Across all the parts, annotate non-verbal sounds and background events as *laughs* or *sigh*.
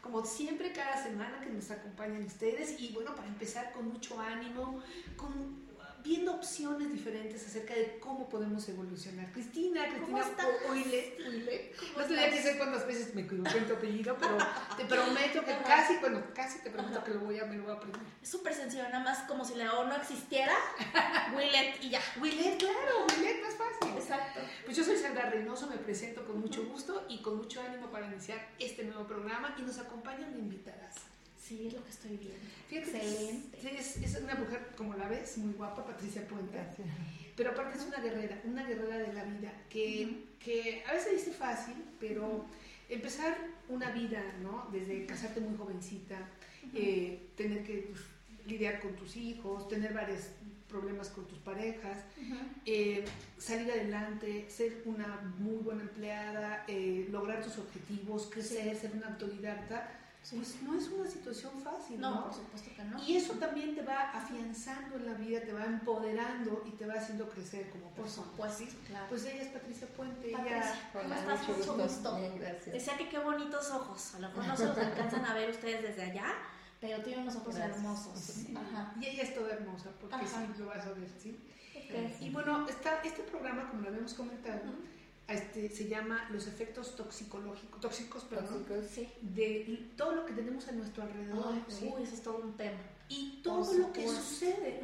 como siempre, cada semana que nos acompañan ustedes. Y bueno, para empezar con mucho ánimo, con viendo opciones diferentes acerca de cómo podemos evolucionar. Cristina, Cristina Oile, Oile. No tenía que ser cuántas veces me equivoqué en tu apellido, pero te *laughs* prometo que casi, bueno, casi te prometo que lo voy a, me lo voy a aprender. Es súper sencillo, nada más como si la O no existiera, *laughs* Willet y ya. Willet, claro, Willet, más fácil. Exacto. Pues yo soy Sandra Reynoso, me presento con mucho gusto y con mucho ánimo para iniciar este nuevo programa y nos acompaña una invitada. Sí, es lo que estoy viendo. Excelente. Es, es, una mujer, como la ves, muy guapa, Patricia Puente. Pero aparte es una guerrera, una guerrera de la vida, que, que a veces dice fácil, pero empezar una vida, ¿no? Desde casarte muy jovencita, eh, tener que pues, lidiar con tus hijos, tener varios problemas con tus parejas, eh, salir adelante, ser una muy buena empleada, eh, lograr tus objetivos, crecer, ser una autodidacta pues no es una situación fácil, ¿no? No, por supuesto que no. Y eso también te va afianzando en la vida, te va empoderando y te va haciendo crecer como persona. Pues sí, claro. Pues ella es Patricia Puente. Patricia, ella... ¿cómo estás? Mucho gusto. Bien, gracias. Decía que qué bonitos ojos. A lo mejor no se los alcanzan a ver ustedes desde allá, pero tiene unos ojos hermosos. Ajá. Y ella es toda hermosa, porque Ajá. sí lo vas a ver, ¿sí? Okay. Y bueno, está, este programa, como lo habíamos comentado, este, se llama los efectos toxicológicos, tóxicos, perdón, Tóxicos. Sí. de todo lo que tenemos a nuestro alrededor. Uy, eso es todo un tema. Y todo lo que sucede.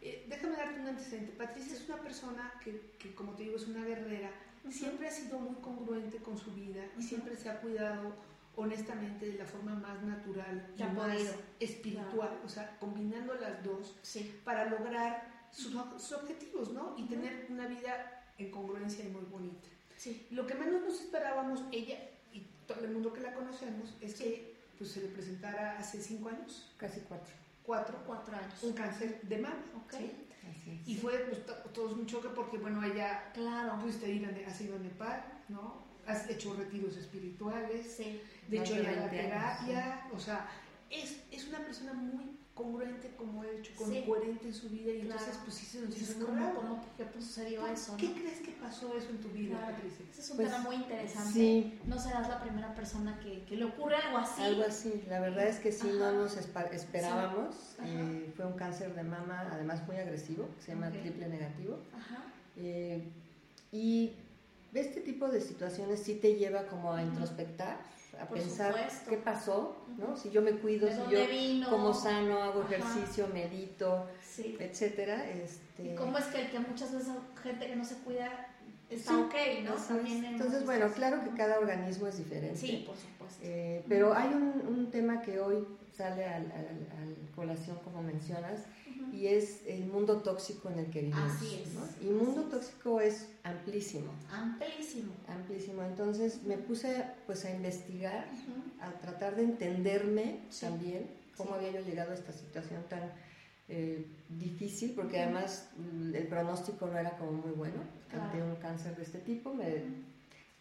Eh, déjame darte un antecedente. Patricia es una persona que, que, como te digo, es una guerrera. Siempre ha sido muy congruente con su vida y siempre se ha cuidado honestamente de la forma más natural y más podido. espiritual, o sea, combinando las dos Sí. para lograr sus, sus objetivos, ¿no? Y tener una vida en congruencia y muy bonita. Sí. Lo que menos nos esperábamos, ella y todo el mundo que la conocemos, es Sí. que pues, se le presentara hace cinco años, Casi cuatro. cuatro, Cuatro años. un cáncer de mama. Ok. ¿sí? Y fue pues, to- todo un choque porque, bueno, ella Claro. pudiste ir a, has ido a Nepal, ¿no? Has hecho retiros espirituales, Sí. de hecho ya la 20 años, terapia, o sea, es, es una persona muy congruente, como he dicho, con Sí. coherente en su vida y Claro. entonces pues sí se nos hizo ¿cómo, cómo, ¿Qué sucedió ¿Por eso? ¿Qué no? crees que pasó eso en tu vida, Claro. Patricia? Ese es un Pues, tema muy interesante. sí. No serás la primera persona que, que le ocurre algo así. Algo así. La verdad es que sí, Ajá. no nos esperábamos. Eh, fue un cáncer de mama, además muy agresivo, que se llama triple negativo. Ajá. Eh, y este tipo de situaciones sí te lleva como a introspectar, a Por pensar supuesto. qué pasó, ¿no? Si yo me cuido, ¿De si yo vino? como sano, hago Ajá. ejercicio, medito, Sí. etcétera. Este, ¿Y cómo es que, que muchas veces gente que no se cuida está Sí, ok, no? También Entonces, bueno, eso. claro que cada organismo es diferente. Sí, por supuesto. Eh, pero hay un, un tema que hoy sale al, al- al colación, como mencionas. Y es el mundo tóxico en el que vivimos. Así es, ¿no? Y mundo así tóxico es amplísimo, Amplísimo. amplísimo. Entonces me puse pues a investigar, a tratar de entenderme Sí. también cómo Sí. había yo llegado a esta situación tan eh, difícil, porque además mm, el pronóstico no era como muy bueno ante Claro. un cáncer de este tipo. Me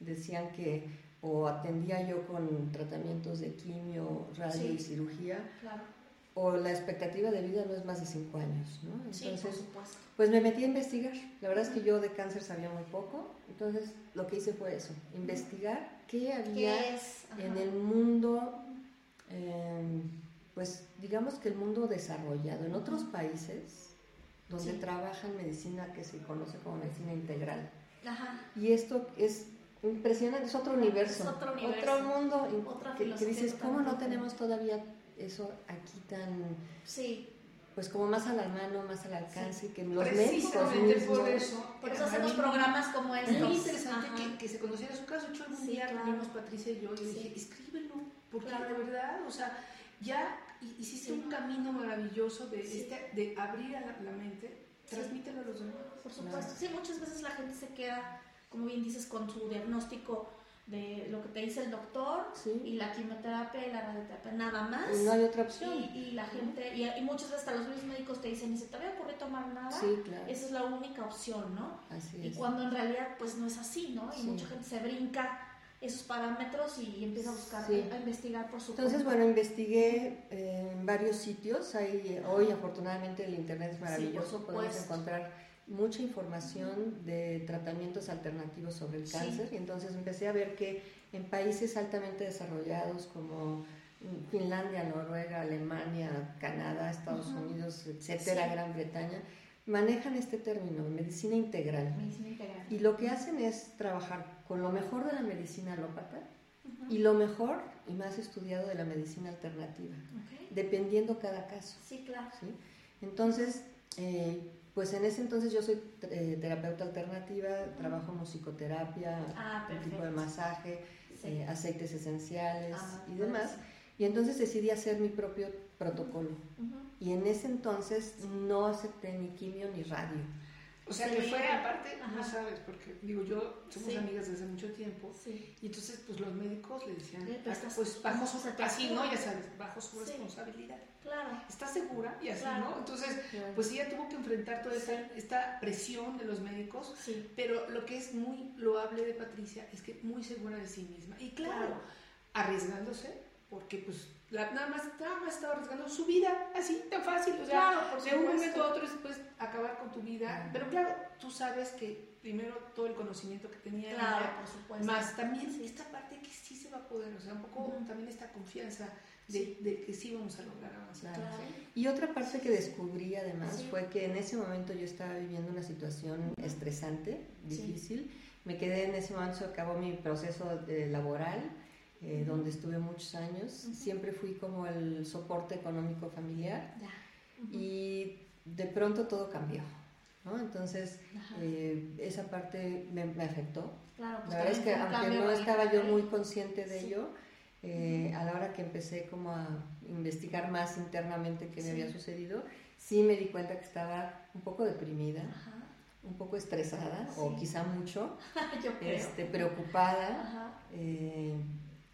decían que o atendía yo con tratamientos de quimio, radio Sí. y cirugía, Claro. O la expectativa de vida no es más de cinco años, ¿no? Sí, por Entonces, supuesto. pues me metí a investigar. La verdad es que yo de cáncer sabía muy poco, entonces lo que hice fue eso, investigar qué había en el mundo, eh, pues digamos que el mundo desarrollado, en otros países donde Sí. trabajan medicina que se conoce como medicina integral. Ajá. Y esto es impresionante, es otro universo, Es otro universo. mundo in- Otra que, que dices, ¿cómo no tenemos todavía eso aquí tan, Sí. pues como más a la mano, más al alcance, que los médicos Precisamente mismos... por eso. Por eso hacemos maravilloso. programas como estos. Muy interesante que, que se conociera su caso. Yo algún Sí, día claro. reunimos Patricia y yo y Sí. dije, escríbelo, porque Claro. de verdad, o sea, ya hi- hiciste Sí. un camino maravilloso de, Sí. este, de abrir a la, la mente, Sí. transmítelo a los demás. Por supuesto. Sí, muchas veces la gente se queda, como bien dices, con su diagnóstico de lo que te dice el doctor Sí. y la quimioterapia y la radioterapia, nada más. Y no hay otra opción. Y, y la gente, y, y muchas veces hasta los mismos médicos te dicen, ni se te había ocurrido tomar nada, Sí, claro. esa es la única opción, ¿no? Así Y es. cuando en realidad pues no es así, ¿no? Y Sí. mucha gente se brinca esos parámetros y empieza a buscar, Sí. a investigar por su Entonces, cuenta. bueno, investigué eh, en varios sitios. Hay, hoy, afortunadamente, el Internet es maravilloso. Podemos encontrar mucha información de tratamientos alternativos sobre el Sí. cáncer y entonces empecé a ver que en países altamente desarrollados como Finlandia, Noruega, Alemania, Canadá, Estados Ujú. Unidos, etcétera, Sí. Gran Bretaña, manejan este término, medicina integral. Medicina integral. Y lo que hacen es trabajar con lo mejor de la medicina alópata Ujú. y lo mejor y más estudiado de la medicina alternativa, Ok. dependiendo cada caso. Sí, claro. ¿sí? Entonces, eh, pues en ese entonces yo soy eh, terapeuta alternativa, trabajo musicoterapia, Ah, tipo de masaje, Sí. eh, aceites esenciales Ah, y demás. Y entonces decidí hacer mi propio protocolo. Y en ese entonces no acepté ni quimio ni radio. O sea Sí. que fue aparte, no sabes, porque digo yo, somos Sí. amigas desde mucho tiempo, Sí. y entonces pues los médicos le decían, estás- pues bajo su, así, ¿no? Ya sabes, bajo su responsabilidad. Claro. ¿Estás segura? Y así, Claro. ¿no? Entonces, pues ella tuvo que enfrentar toda esta, presión de los médicos, pero lo que es muy loable de Patricia es que muy segura de sí misma. Y claro, Claro. arriesgándose, porque pues la- nada, más, nada más estaba arriesgando su vida, así, tan fácil, o sea, Claro, por de un momento a otro después acabar con tu vida. Pero claro, tú sabes que primero todo el conocimiento que tenía Claro, ella, por supuesto. más también Sí. esta parte que sí se va a poder, o sea, un poco Ujú. también esta confianza de, Sí. de que sí vamos a lograr avanzar. Claro. Claro. Y otra parte que descubrí además Sí. fue que en ese momento yo estaba viviendo una situación estresante, Sí. difícil. Me quedé en ese momento, se acabó mi proceso eh, laboral, eh, donde estuve muchos años. Siempre fui como el soporte económico familiar Ya. Ujú. y de pronto todo cambió. ¿no? Entonces, eh, esa parte me, me afectó. Claro, pues La verdad es que aunque no estaba yo muy consciente de Sí. ello, eh, a la hora que empecé como a investigar más internamente qué me Sí. había sucedido, sí me di cuenta que estaba un poco deprimida, un poco estresada o Sí. quizá mucho, *laughs* Yo creo. este, preocupada eh,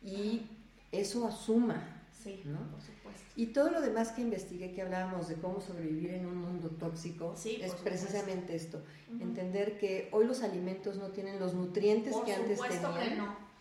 y eso asuma. Sí, ¿no? por supuesto. Y todo lo demás que investigué, que hablábamos de cómo sobrevivir en un mundo tóxico, Sí, es precisamente esto, entender que hoy los alimentos no tienen los nutrientes Por que antes tenían. que no.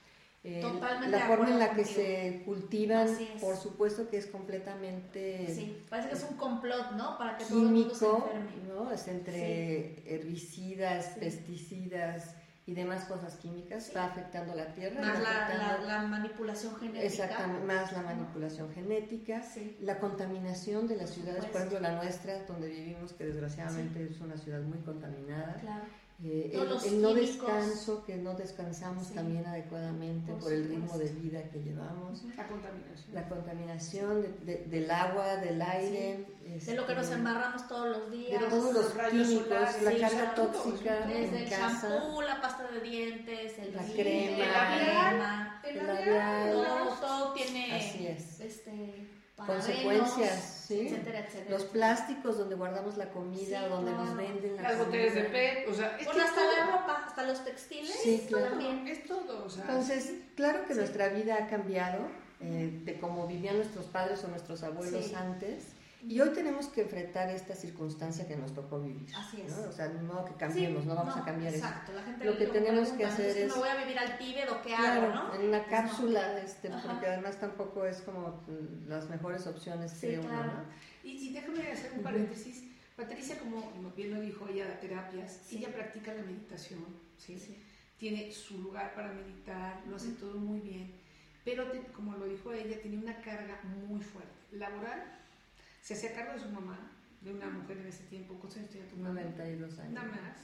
Eh, Totalmente la forma en la que contigo. se cultivan, por supuesto que es completamente Sí, parece que es un complot, ¿no? Para que todo el mundo se químico, enferme. ¿no? Es entre herbicidas, pesticidas y demás cosas químicas, Sí. va afectando la tierra, Más la, la, afectando- la manipulación genética. exactamente, más la manipulación genética, Sí. la contaminación de las ciudades, por ejemplo la nuestra, donde vivimos, que desgraciadamente es una ciudad muy contaminada. Claro. Eh, el, el no descanso, que no descansamos Sí. también adecuadamente Por por, el ritmo de vida que llevamos. La contaminación. La contaminación de- de- del agua, del aire. De lo que nos este, embarramos todos los de días. todos los rayos químicos, solares, la sí, carga tóxica Desde en el casa, shampoo, la pasta de dientes, el La rímel, crema. la crema, El el labial, labial, todo, todo tiene Así es. este consecuencias, ¿sí? etcétera, etcétera. los plásticos donde guardamos la comida, Sí, donde nos claro. venden la Las botellas de comida. PET, o sea, es Bueno, hasta todo, la ropa, hasta los textiles. Sí, claro. también. es todo, o sea, Entonces, claro que Sí. nuestra vida ha cambiado eh, de cómo vivían nuestros padres o nuestros abuelos Sí. antes. Y hoy tenemos que enfrentar esta circunstancia que nos tocó vivir. Así es. ¿no? O sea, no modo que cambiemos, Sí, no vamos a cambiar eso. Exacto, la gente Lo que tenemos pregunta, que hacer es- ¿Me voy a vivir al Tíbet o qué Claro, hago, no? en una Pues no. cápsula, este, Ajá. porque además tampoco es como las mejores opciones Sí, que uno, claro. ¿no? Y, y déjame hacer un paréntesis. Patricia, como bien lo dijo ella, da terapias, Sí. ella practica la meditación, ¿sí? Tiene su lugar para meditar, lo hace Ujú. todo muy bien, pero te- como lo dijo ella, tiene una carga muy fuerte. Laboral, se hacía cargo de su mamá, de una mujer en ese tiempo, ¿cuántos años tenía tu mamá? 92 años. Nada más.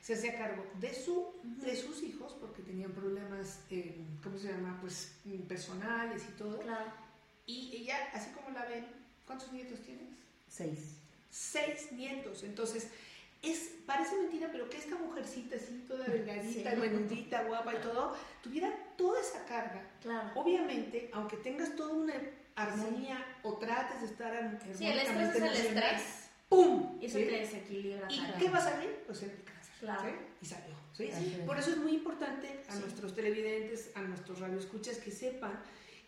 Se hacía cargo de, su, de sus hijos, porque tenían problemas, eh, ¿cómo se llama? Pues personales y todo. Claro. Y ella, así como la ven, ¿cuántos nietos tienes? Seis. seis nietos. Entonces, es, parece mentira, pero que esta mujercita así, toda delgadita, Sí. menudita, guapa y todo, tuviera toda esa carga. Claro. Obviamente, aunque tengas toda una armonía o trates de estar Sí, el estrés es armónicamente el estrés. ¡pum! Y eso ¿sí? te desequilibra. ¿Y claro. qué va a salir? Pues el cáncer. Claro. ¿sí? Y salió. Por eso es muy importante a nuestros televidentes, a nuestros radioescuchas que sepan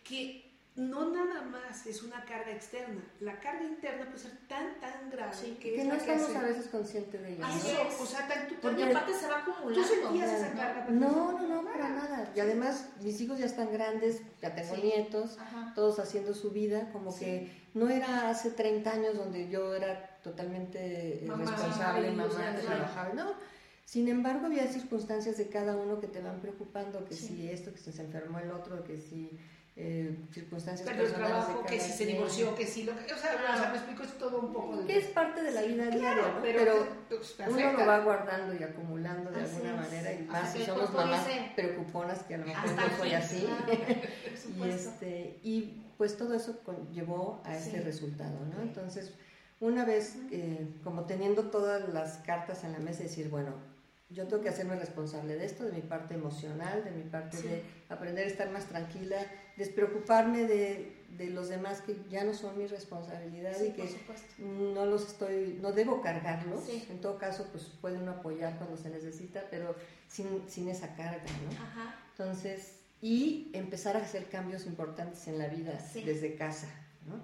que no nada más es una carga externa, la carga interna puede ser tan, tan grave Sí, que, Que es no la que estamos hace- a veces conscientes de. Así ¿no? Eso, es. o sea, tan, tú, Porque se va acumulando. ¿Tú sentías esa carga? No, no, no, para nada. Y además, mis hijos ya están grandes, ya tengo Sí. nietos, Ajá. todos haciendo su vida, como Sí. que no era hace 30 años donde yo era totalmente eh, Mamá, responsable, y mamá grandes, trabajaba. No. Sin embargo, había circunstancias de cada uno que te van preocupando, que Sí. si esto, que si se enfermó el otro, que si eh, circunstancias Perdió el trabajo, que si se divorció, que si lo que. O sea, Claro. o sea, me explico, es todo un poco de. Que es parte de la vida Claro, ¿no? pero, Pero pues, uno lo va guardando y acumulando de Así alguna es. manera, y más si somos mamás dice, preocuponas, que a lo mejor yo soy así. Claro, por *laughs* Y, este, y pues todo eso llevó a este Sí. resultado, ¿no? Entonces, una vez eh, como teniendo todas las cartas en la mesa, decir, bueno, yo tengo que hacerme responsable de esto, de mi parte emocional, de mi parte Sí. de aprender a estar más tranquila, despreocuparme de, de los demás que ya no son mi responsabilidad Sí, y que no los estoy, no debo cargarlos. Sí. En todo caso, pues puede uno apoyar cuando se necesita, pero sin, sin esa carga, ¿no? Ajá. Entonces, y empezar a hacer cambios importantes en la vida desde casa, ¿no?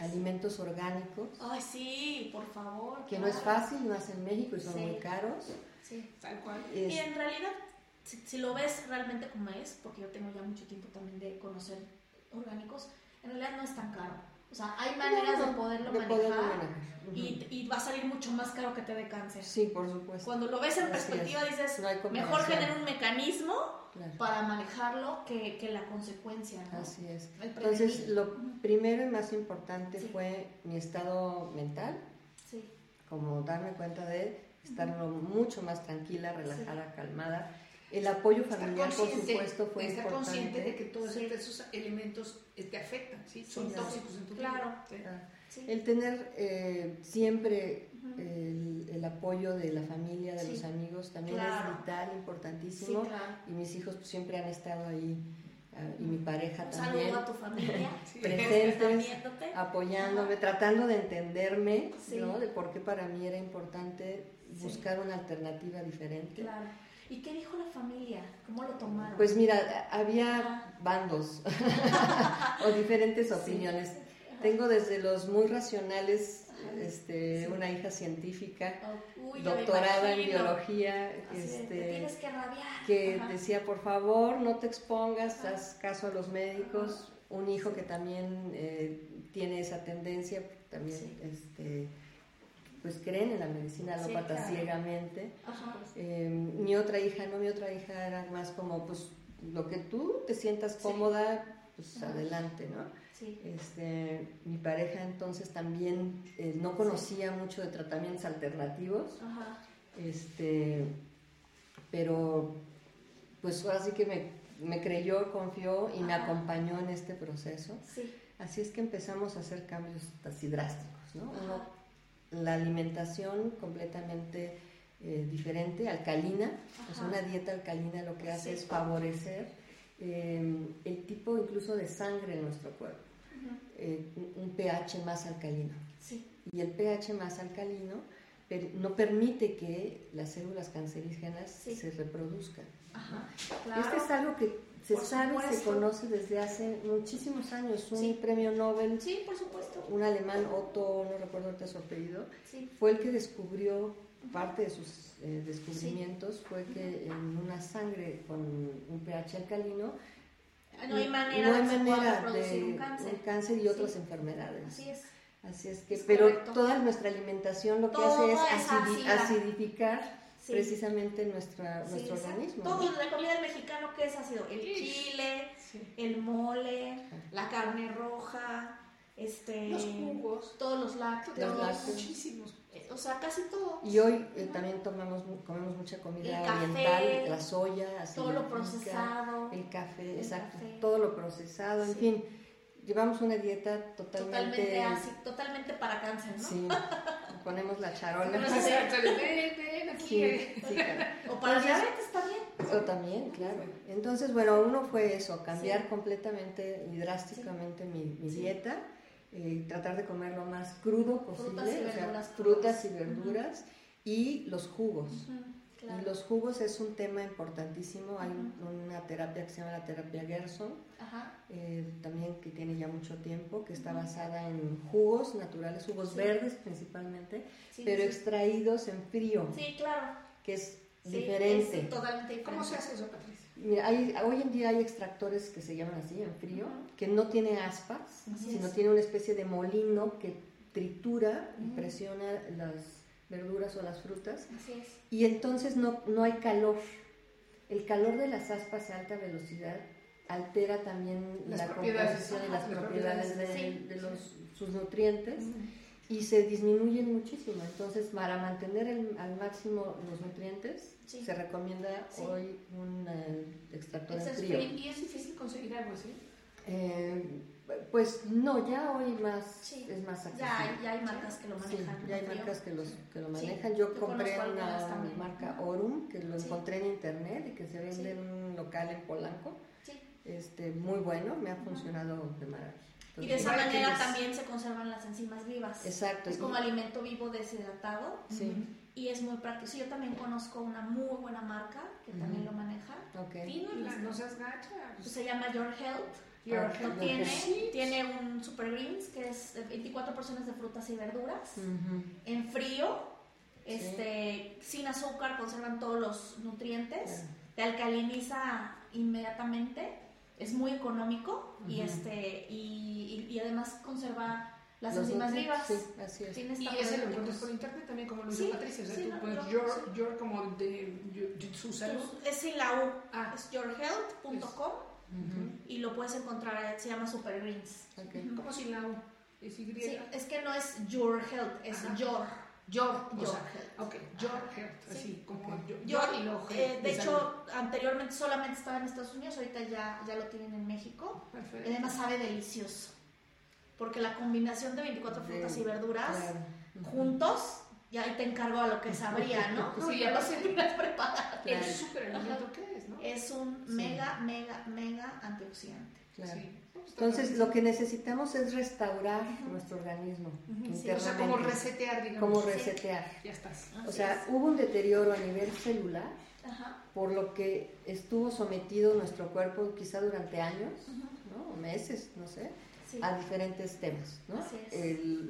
Alimentos orgánicos, Ay, sí, por favor. que no es fácil, no en México y son muy caros. Sí. Tal cual. Es- Y en realidad, si, si lo ves realmente como es, porque yo tengo ya mucho tiempo también de conocer orgánicos, en realidad no es tan caro. O sea, hay maneras de poderlo de manejar poderlo manejar. Ujú. y, y va a salir mucho más caro que te dé cáncer. Sí, por supuesto. Cuando lo ves en Así perspectiva es. dices, No mejor tener un mecanismo Claro. para manejarlo que, que la consecuencia, ¿no? Así es. Entonces, lo primero y más importante Sí. fue mi estado mental, Sí, como darme cuenta de estar mucho más tranquila, relajada, calmada. El apoyo familiar, por supuesto, fue estar importante. consciente de que todos Sí. esos elementos eh, te afectan, ¿sí? Son tóxicos en tu claro. vida. Ah. El tener eh, siempre el, el apoyo de la familia, de los amigos, también Claro. es vital, importantísimo. claro. Y mis hijos pues, siempre han estado ahí, ah, y mi pareja Un también, saludo a tu familia. *laughs* Presentes, apoyándome, tratando de entenderme, Sí. ¿no? De por qué para mí era importante. Buscar una alternativa diferente. Claro. ¿Y qué dijo la familia? ¿Cómo lo tomaron? Pues mira, había bandos *laughs* o diferentes Sí. opiniones. Ajá. Tengo desde los muy racionales, este, Sí. una hija científica, Oh, uy, doctorada en biología, este, tienes que que decía, por favor, no te expongas, Ajá. haz caso a los médicos. Un hijo que también eh, tiene esa tendencia, también Sí. este, pues creen en la medicina Sí, alópata claro. ciegamente. Ajá. Eh, mi otra hija, no, mi otra hija era más como, pues, lo que tú te sientas Sí. cómoda, pues Ajá. adelante, ¿no? Sí. Este, mi pareja entonces también eh, no conocía mucho de tratamientos alternativos, Ajá. este, pero pues ahora sí que me, me creyó, confió y me acompañó en este proceso. Sí. Así es que empezamos a hacer cambios así drásticos, ¿no? Uno, la alimentación completamente eh, diferente, alcalina, Ajá. una dieta alcalina lo que hace Sí. es favorecer eh, el tipo incluso de sangre en nuestro cuerpo, eh, un- pH más alcalino. Sí. Y el pH más alcalino no permite que las células cancerígenas Sí. se reproduzcan. Ajá. Claro. Este es algo que se Por sabe se conoce desde hace muchísimos años. Un Sí. premio Nobel Sí, por supuesto. un alemán, Otto, no recuerdo ahorita su apellido, Sí. fue el que descubrió, parte de sus eh, descubrimientos fue que en una sangre con un pH alcalino No hay manera no hay de manera reproducir de un cáncer. un cáncer y otras enfermedades. Así es. Así es que, Es pero correcto. toda nuestra alimentación lo que Todo hace es acidi- acidificar Sí. precisamente nuestra, Sí, nuestro exacto. organismo. Todo ¿no? la comida del mexicano que es ácido, el chile, Sí. el mole, la carne roja, este Los jugos. todos los lácteos, Los lácteos. Muchísimos. eh, o sea, casi todo. Y hoy eh, también tomamos, mu- comemos mucha comida El café, oriental, la soya, todo lo procesado. el café, El exacto, café. todo lo procesado, en fin, llevamos una dieta totalmente, Totalmente ácido, totalmente para cáncer, ¿no? sí, *laughs* ponemos la charola, Pero sí. Claro. *laughs* O para Entonces- diabetes también. Eso también, claro. Entonces, bueno, uno fue eso, cambiar Sí. completamente y drásticamente mi, dieta, eh, tratar de comer lo más crudo posible, Frutas y o sea, verduras frutas y verduras y los jugos. Ujú, Y los jugos es un tema importantísimo. Hay una terapia que se llama la terapia Gerson, eh, también que tiene ya mucho tiempo, que está basada en jugos naturales, jugos verdes principalmente, pero extraídos en frío. Sí, claro. Que es diferente. totalmente ¿Cómo se hace eso, Patricia? Mira, hay, hoy en día hay extractores que se llaman así, en frío, que no tiene aspas, sino tiene una especie de molino que tritura y presiona las verduras o las frutas. Así es. Y entonces no, no hay calor. El calor de las aspas a alta velocidad altera también la composición y las propiedades, de, los, sus nutrientes y se disminuyen muchísimo. Entonces, para mantener al máximo los nutrientes, se recomienda hoy un eh, extractor de frío. ¿Y es difícil conseguir algo así? Eh, pues no, ya hoy más es más accesible. Ya, ya hay marcas que lo manejan. ya hay marcas que, los, que lo manejan. Yo compré una marca Orum que lo encontré en internet y que se vende en un local en Polanco. Este, muy bueno, me ha funcionado de maravilla. y de esa manera también se conservan las enzimas vivas. Exacto. Es como alimento vivo deshidratado. Sí. Y es muy práctico. Sí, yo también conozco una muy buena marca que también lo maneja. Okay. no seas gacha. Pues se llama Your Health Your tiene, tiene un Super Greens que es 24 porciones de frutas y verduras en frío, este, sin azúcar, conservan todos los nutrientes, te alcaliniza inmediatamente, es muy económico y este y, y, además conserva las enzimas vivas. Sí, así es. y ese lo encuentras por internet también, como lo dice Patricia. O sea, tú puedes, your, your, como de su salud. Es sin la U. Ah. Es yourhealth.com y lo puedes encontrar, se llama Super Greens. Okay. ¿Cómo si la ¿Es Sí, es que no es Your Health, es Your. Your, your health. Ok, Your Health, así como yo, yo y lo eh, De hecho, anteriormente solamente estaba en Estados Unidos, ahorita ya, ya lo tienen en México. Perfecto. Y además sabe delicioso. Porque la combinación de 24 frutas y verduras juntos y ahí te encargo a lo que sabría, ¿no? *laughs* no sí, ya lo sé, preparar. El súper alimento que es, ¿no? Es un mega, mega, mega antioxidante. Claro. Entonces, lo que necesitamos es restaurar nuestro organismo. o sea, como resetear, digamos. Como resetear. Ya estás. o sea, hubo un deterioro a nivel celular, por lo que estuvo sometido nuestro cuerpo quizá durante años, ¿no? O meses, no sé a diferentes temas, ¿no?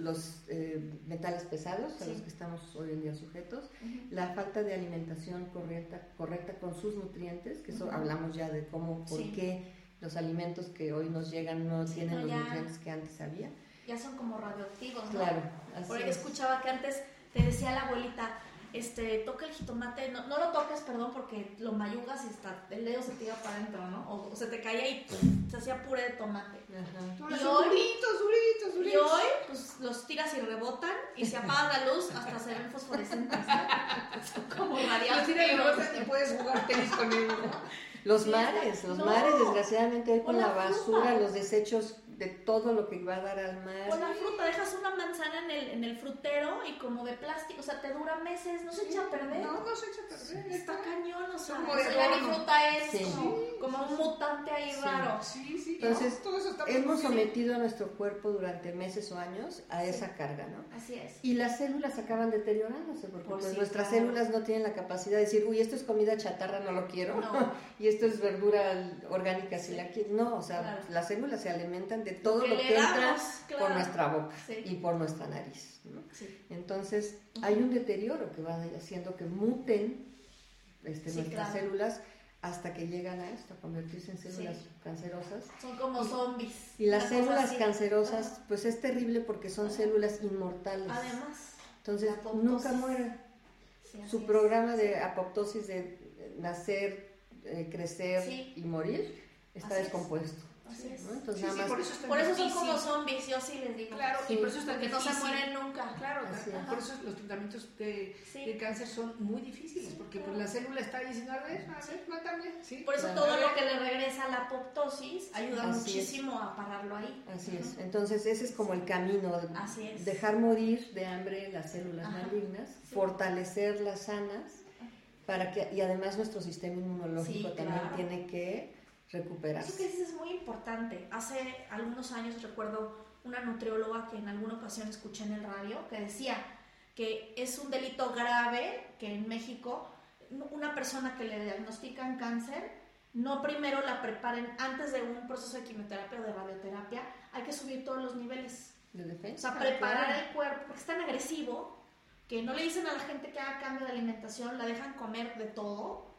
los eh, metales pesados a los que estamos hoy en día sujetos, la falta de alimentación correcta, correcta con sus nutrientes, que eso hablamos ya de cómo, por qué los alimentos que hoy nos llegan no tienen los nutrientes que antes había. Ya son como radioactivos, ¿no? Claro. por ahí escuchaba que antes te decía la abuelita, este, toca el jitomate, no, no, lo toques, perdón, porque lo mayugas y está, el dedo se tira para adentro, ¿no? O, se te caía y se hacía puré de tomate. Y hoy, duritos, Y hoy, pues los tiras y rebotan y se apaga la luz hasta se ven fosforescentes. *laughs* como radiantes. y y puedes jugar tenis con él. Los mares, los mares, desgraciadamente, hoy con la, basura, los desechos de todo lo que va a dar al mar. O la fruta, dejas una manzana en el, en el frutero y como de plástico, o sea, te dura meses, no se echa a perder. No, no se echa a perder. Está cañón, o sea, la fruta es como, un mutante ahí raro. Sí, sí. Entonces, hemos sometido a nuestro cuerpo durante meses o años a esa carga, ¿no? Así es. Y las células acaban deteriorándose, porque pues, nuestras células no tienen la capacidad de decir, uy, esto es comida chatarra, no lo quiero, *laughs* y esto es verdura orgánica, si la quiero. No, o sea, las células se alimentan de todo lo que entra por nuestra boca y por nuestra nariz. Entonces, hay un deterioro que va haciendo que muten este, nuestras células hasta que llegan a esto, a convertirse en células cancerosas. Son como zombies. Y las células cancerosas, pues es terrible porque son células inmortales. Además. Entonces, nunca mueren. Su programa de apoptosis de nacer, eh, crecer y morir está descompuesto. Así es. Entonces, sí, por eso, por eso son como zombies, yo sí les digo. Claro, y por eso que no se mueren nunca. Claro, por eso los tratamientos de, de, cáncer son muy difíciles, porque pues, la célula está diciendo, a ver, a ver, mátame. Por eso todo lo que le regresa a la apoptosis ayuda muchísimo a pararlo ahí. Así es. Entonces, ese es como el camino. Así es. Dejar morir de hambre las células malignas, fortalecer las sanas, para que, y además nuestro sistema inmunológico también tiene que recuperar. Eso que dices es muy importante. Hace algunos años recuerdo una nutrióloga que en alguna ocasión escuché en el radio que decía que es un delito grave que en México una persona que le diagnostican cáncer, no primero la preparen antes de un proceso de quimioterapia o de radioterapia, hay que subir todos los niveles. De defensa. O sea, preparar el cuerpo, porque es tan agresivo que no le dicen a la gente que haga cambio de alimentación, la dejan comer de todo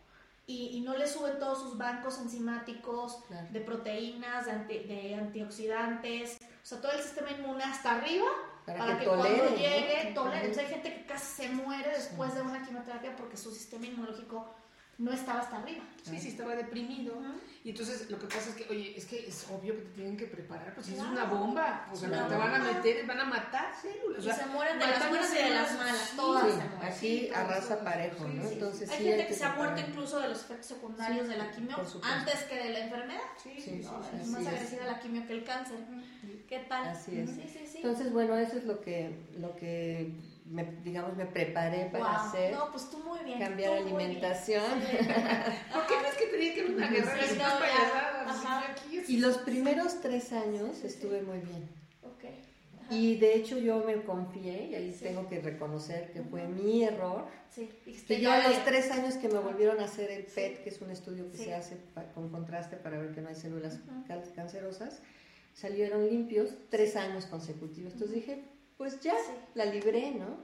y, no le suben todos sus bancos enzimáticos de proteínas, de, de, antioxidantes, o sea, todo el sistema inmune hasta arriba para, que, cuando llegue tolere. Entonces hay gente que casi se muere después de una quimioterapia porque su sistema inmunológico no estaba hasta arriba. Sí, sí, estaba deprimido. Y entonces lo que pasa es que, oye, es que es obvio que te tienen que preparar, pues si es una bomba, o sea, te van a meter, van a matar células. Y se mueren de las buenas y de las malas, todas sí, Así arrasa parejo, ¿no? Entonces, hay gente que, se ha muerto incluso de los efectos secundarios de la quimio antes que de la enfermedad. Sí, sí, Es más agresiva la quimio que el cáncer. ¿Qué tal? Así es. Entonces, bueno, eso es lo que, lo que me, digamos, me preparé para hacer. No, pues tú muy bien. Cambiar alimentación. *laughs* ¿Por qué crees que te dije que era una guerra de Y los primeros tres años estuve muy bien. Okay. Y de hecho yo me confié, y ahí tengo que reconocer que fue mi error. Sí. Que yo a los tres años que me volvieron a hacer el PET, que es un estudio que se hace con contraste para ver que no hay células cancerosas, salieron limpios tres años consecutivos. Entonces dije, pues ya, la libré, ¿no?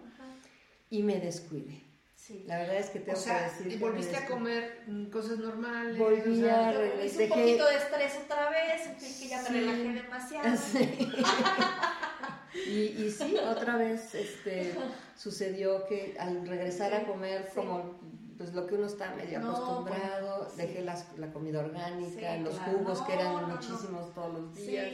Y me descuidé. Sí. La verdad es que tengo o sea, que decir. Y volviste a comer mm, cosas normales. Volví a regresar. un poquito de estrés otra vez, que ya me relajé demasiado. y, y, sí, otra vez este, sucedió que al regresar a comer como pues lo que uno está medio acostumbrado, dejé las, la comida orgánica, los jugos que eran muchísimos todos los días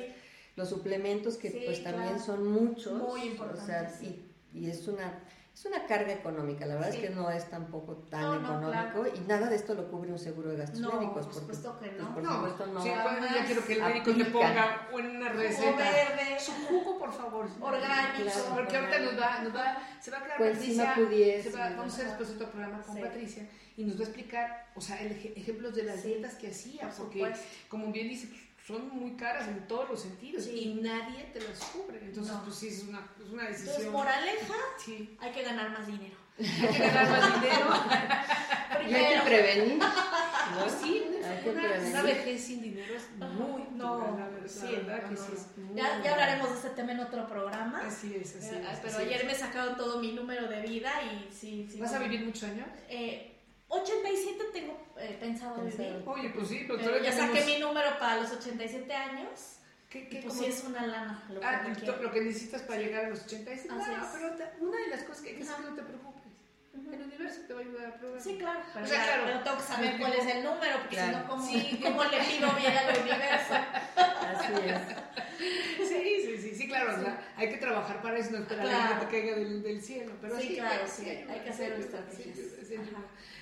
los suplementos que pues también son muchos. Muy importantes. y, es una es una carga económica, la verdad es que no es tampoco tan económico y nada de esto lo cubre un seguro de gastos médicos. Por supuesto que no. Pues, por supuesto no. Sí, ya quiero que el médico le ponga una receta. Verde. Su jugo, por favor. Orgánico. Porque ahorita nos va, nos va, se va a quedar pues Patricia. Si no pudiese, se va, vamos a hacer después otro programa con Patricia y nos va a explicar, o sea, ejemplos de las dietas que hacía, porque como bien dice, pues, son muy caras en todos los sentidos y nadie te las cubre. Entonces, pues sí, es una, es una decisión. Entonces, moraleja, sí. hay que ganar más dinero. *laughs* Hay que ganar más dinero. *laughs* y hay que prevenir. ¿no? Sí, una, una, vejez sin dinero es muy no, la verdad, sí, verdad que sí es ya, ya, hablaremos de este tema en otro programa. Así es, así eh, es. Pero ayer me he sacado todo mi número de vida y sí. sí ¿Vas a vivir muchos años? Eh, 87 tengo eh, pensado vivir. Oye, pues sí, pero, ya saqué mi número para los 87 años. ¿Qué, qué, pues sí es una lana. Lo que, ah, lo que necesitas para llegar a los 87. No, pero una de las cosas que hay que hacer, no te preocupes. El universo te va a ayudar a probar. Sí, claro. Pero, o sea, claro, pero tengo que saber cuál es el número, porque si no, ¿cómo, sí. ¿cómo le pido bien al universo? *laughs* Así es. Sí, sí, sí, sí, claro. O sea, hay que trabajar para eso, no esperar claro. que te caiga del, del cielo. Pero sí, claro, sí. Hay que hacer estrategias.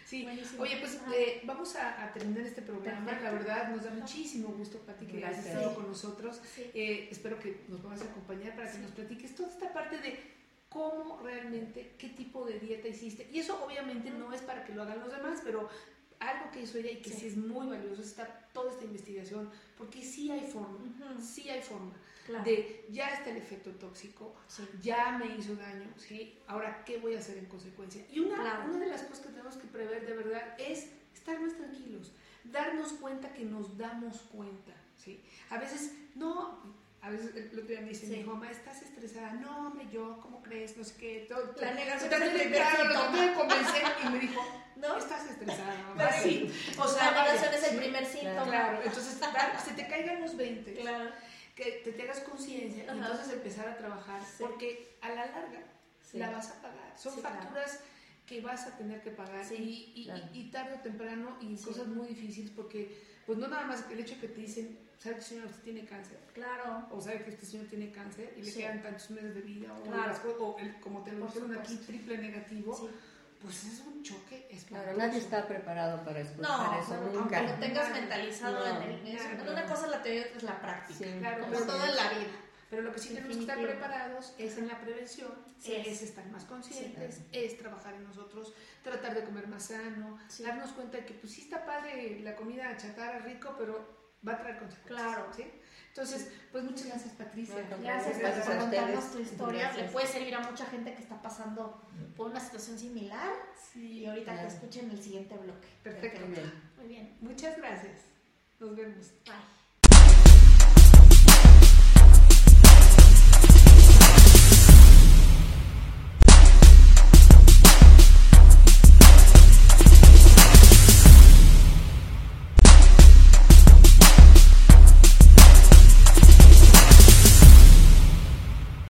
Sí, oye, pues eh, vamos a, terminar este programa. La verdad, nos da muchísimo gusto, Pati, que hayas estado con nosotros. Eh, espero que nos puedas acompañar para que nos platiques toda esta parte de cómo realmente, qué tipo de dieta hiciste. Y eso obviamente no es para que lo hagan los demás, pero algo que hizo ella y que sí, es muy valioso está toda esta investigación, porque sí hay forma, sí hay forma de ya está el efecto tóxico, ya me hizo daño, ¿sí? Ahora, ¿qué voy a hacer en consecuencia? Y una, una de las cosas que tenemos que prever de verdad es estar más tranquilos, darnos cuenta que nos damos cuenta, ¿sí? A veces, no, a veces el otro día me dice mi mamá, ¿estás estresada? No, hombre, yo, ¿cómo crees? No sé qué. Todo, la negación el claro, lo traté de convencer y me dijo, no, estás estresada. *laughs* Mamá. Sí. O sea, la negación es el primer síntoma. Claro, entonces, se te caigan los 20. Claro que te tengas conciencia y entonces empezar a trabajar, porque a la larga la vas a pagar. Son facturas que vas a tener que pagar y, y, tarde o temprano y cosas muy difíciles porque pues no nada más el hecho que te dicen, sabe que señor usted tiene cáncer. Claro. O sabe que este señor tiene cáncer y le quedan tantos meses de vida o, o el, como te lo dijeron aquí, triple negativo pues es un choque Claro, nadie está preparado para escuchar eso nunca. Aunque lo tengas mentalizado en el Una cosa es la teoría, otra es la práctica. claro, como todo en la vida. Pero lo que sí tenemos que estar preparados es en la prevención, es, estar más conscientes, es trabajar en nosotros, tratar de comer más sano, darnos cuenta de que pues sí está padre la comida chatarra rico, pero va a traer consecuencias. Claro. ¿sí? Entonces, pues muchas gracias Patricia. gracias, por contarnos tu historia. Le puede servir a mucha gente que está pasando por una situación similar. Sí. Y ahorita que escuchen el siguiente bloque. Perfecto. Muy bien. Muchas gracias. Nos vemos. Bye.